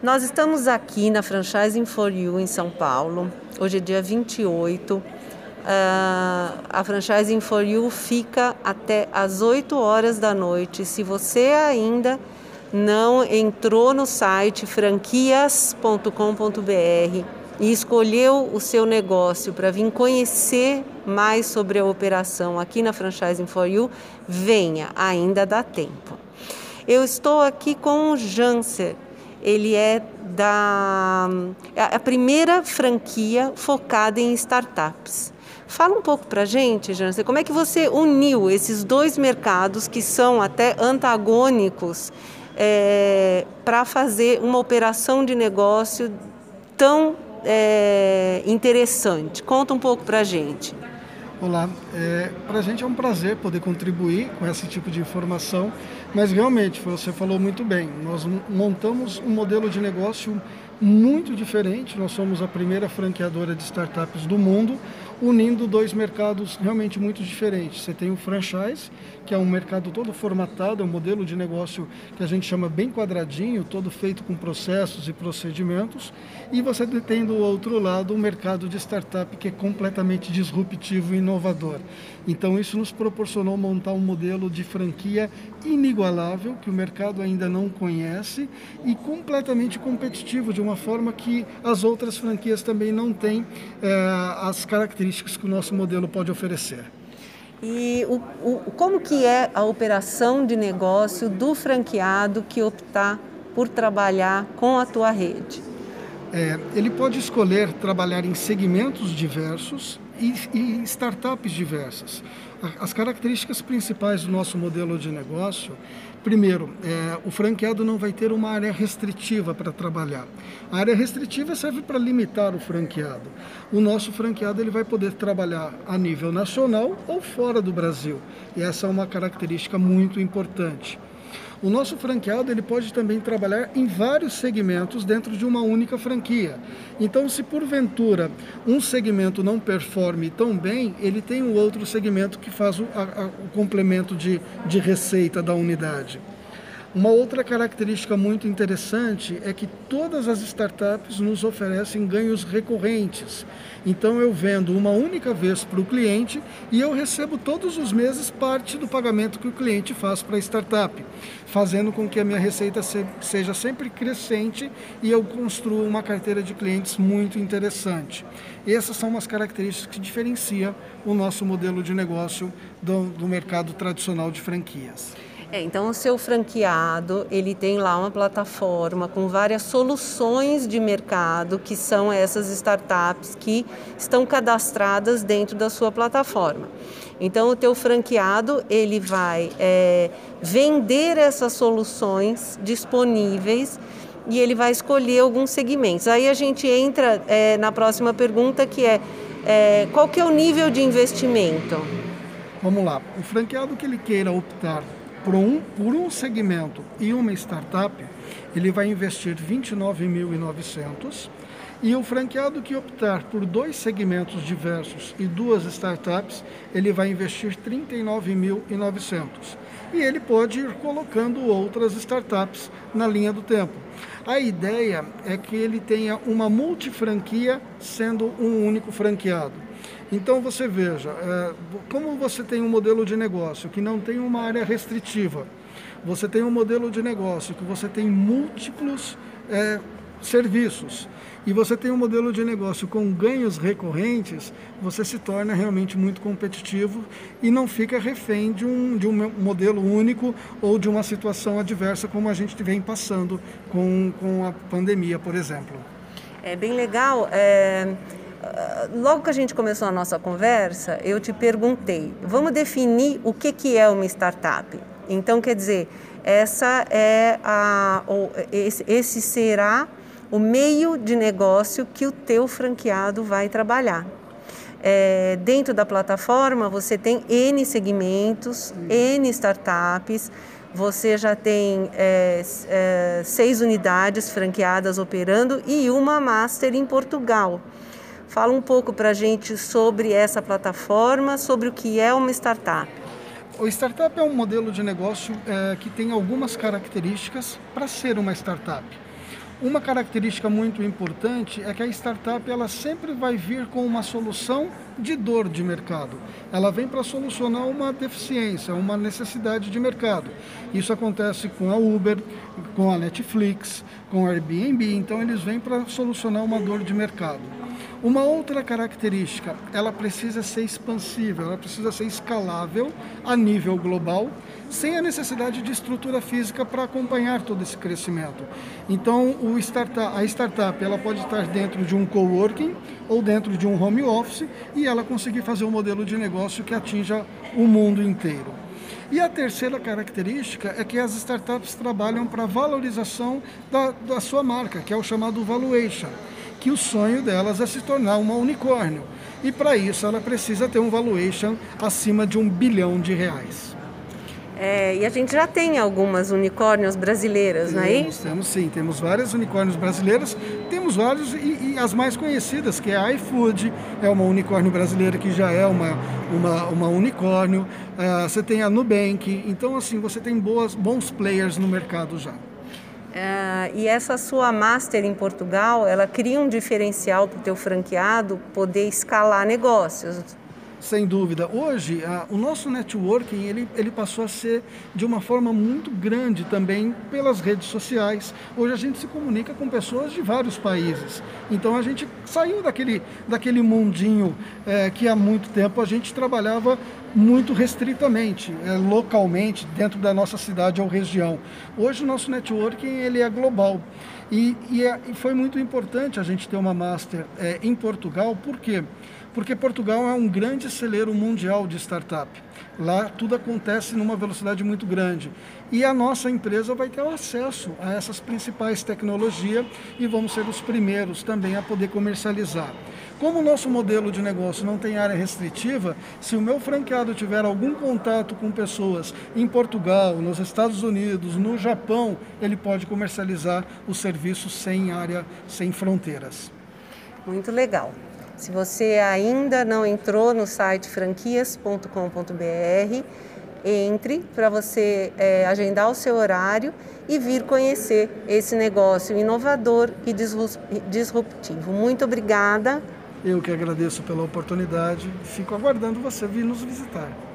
Nós estamos aqui na Franchising for You em São Paulo. Hoje é dia 28. Uh, a Franchising for You fica até às 8 horas da noite. Se você ainda não entrou no site franquias.com.br e escolheu o seu negócio para vir conhecer mais sobre a operação aqui na Franchising for You, venha, ainda dá tempo. Eu estou aqui com o Janser, ele é da é a primeira franquia focada em startups. Fala um pouco para gente, Jansen, como é que você uniu esses dois mercados que são até antagônicos é, para fazer uma operação de negócio tão é, interessante? Conta um pouco para gente. Olá, é, para a gente é um prazer poder contribuir com esse tipo de informação, mas realmente você falou muito bem. Nós montamos um modelo de negócio muito diferente. Nós somos a primeira franqueadora de startups do mundo, unindo dois mercados realmente muito diferentes. Você tem o franchise, que é um mercado todo formatado, é um modelo de negócio que a gente chama bem quadradinho, todo feito com processos e procedimentos, e você tem do outro lado um mercado de startup que é completamente disruptivo e inovador. Então isso nos proporcionou montar um modelo de franquia inigualável que o mercado ainda não conhece e completamente competitivo de uma forma que as outras franquias também não têm é, as características que o nosso modelo pode oferecer. E o, o, como que é a operação de negócio do franqueado que optar por trabalhar com a tua rede? É, ele pode escolher trabalhar em segmentos diversos e, e startups diversas. As características principais do nosso modelo de negócio, primeiro, é, o franqueado não vai ter uma área restritiva para trabalhar. A área restritiva serve para limitar o franqueado. O nosso franqueado ele vai poder trabalhar a nível nacional ou fora do Brasil. E essa é uma característica muito importante. O nosso franqueado ele pode também trabalhar em vários segmentos dentro de uma única franquia. Então, se porventura um segmento não performe tão bem, ele tem um outro segmento que faz o, a, o complemento de, de receita da unidade. Uma outra característica muito interessante é que todas as startups nos oferecem ganhos recorrentes. Então eu vendo uma única vez para o cliente e eu recebo todos os meses parte do pagamento que o cliente faz para a startup, fazendo com que a minha receita seja sempre crescente e eu construa uma carteira de clientes muito interessante. Essas são umas características que diferenciam o nosso modelo de negócio do, do mercado tradicional de franquias. É, então o seu franqueado, ele tem lá uma plataforma com várias soluções de mercado, que são essas startups que estão cadastradas dentro da sua plataforma. Então o teu franqueado, ele vai é, vender essas soluções disponíveis e ele vai escolher alguns segmentos. Aí a gente entra é, na próxima pergunta, que é, é qual que é o nível de investimento? Vamos lá. O franqueado que ele queira optar por um, por um segmento e uma startup, ele vai investir 29.900 e o franqueado que optar por dois segmentos diversos e duas startups, ele vai investir 39.900. E ele pode ir colocando outras startups na linha do tempo. A ideia é que ele tenha uma multifranquia sendo um único franqueado. Então você veja, é, como você tem um modelo de negócio que não tem uma área restritiva, você tem um modelo de negócio que você tem múltiplos é, serviços e você tem um modelo de negócio com ganhos recorrentes, você se torna realmente muito competitivo e não fica refém de um, de um modelo único ou de uma situação adversa como a gente vem passando com, com a pandemia, por exemplo. É bem legal. É ah, logo que a gente começou a nossa conversa, eu te perguntei, vamos definir o que, que é uma startup. Então, quer dizer, essa é a, esse, esse será o meio de negócio que o teu franqueado vai trabalhar. É, dentro da plataforma você tem N segmentos, N startups, você já tem é, é, seis unidades franqueadas operando e uma master em Portugal. Fala um pouco para a gente sobre essa plataforma, sobre o que é uma startup. O startup é um modelo de negócio é, que tem algumas características para ser uma startup. Uma característica muito importante é que a startup ela sempre vai vir com uma solução de dor de mercado. Ela vem para solucionar uma deficiência, uma necessidade de mercado. Isso acontece com a Uber, com a Netflix, com a Airbnb. Então eles vêm para solucionar uma dor de mercado. Uma outra característica, ela precisa ser expansível, ela precisa ser escalável a nível global, sem a necessidade de estrutura física para acompanhar todo esse crescimento. Então, o startup, a startup ela pode estar dentro de um coworking ou dentro de um home office e ela conseguir fazer um modelo de negócio que atinja o mundo inteiro. E a terceira característica é que as startups trabalham para valorização da, da sua marca, que é o chamado valuation que o sonho delas é se tornar uma unicórnio. E para isso ela precisa ter um valuation acima de um bilhão de reais. É, e a gente já tem algumas unicórnios brasileiras, não é isso? Temos sim, temos várias unicórnios brasileiras, temos vários e, e, as mais conhecidas, que é a iFood, é uma unicórnio brasileira que já é uma, uma, uma unicórnio, uh, você tem a Nubank, então assim, você tem boas, bons players no mercado já. Uh, e essa sua master em Portugal, ela cria um diferencial para o teu franqueado poder escalar negócios. Sem dúvida. Hoje, uh, o nosso networking ele, ele passou a ser de uma forma muito grande também pelas redes sociais. Hoje a gente se comunica com pessoas de vários países. Então a gente saiu daquele, daquele mundinho uh, que há muito tempo a gente trabalhava muito restritamente, é, localmente, dentro da nossa cidade ou região. Hoje o nosso networking ele é global. E, e, é, e foi muito importante a gente ter uma master é, em Portugal, por quê? Porque Portugal é um grande celeiro mundial de startup. Lá tudo acontece numa velocidade muito grande. E a nossa empresa vai ter acesso a essas principais tecnologias e vamos ser os primeiros também a poder comercializar. Como o nosso modelo de negócio não tem área restritiva, se o meu franqueado tiver algum contato com pessoas em Portugal, nos Estados Unidos, no Japão, ele pode comercializar o serviço sem área, sem fronteiras. Muito legal. Se você ainda não entrou no site franquias.com.br, entre para você é, agendar o seu horário e vir conhecer esse negócio inovador e disruptivo. Muito obrigada. Eu que agradeço pela oportunidade. Fico aguardando você vir nos visitar.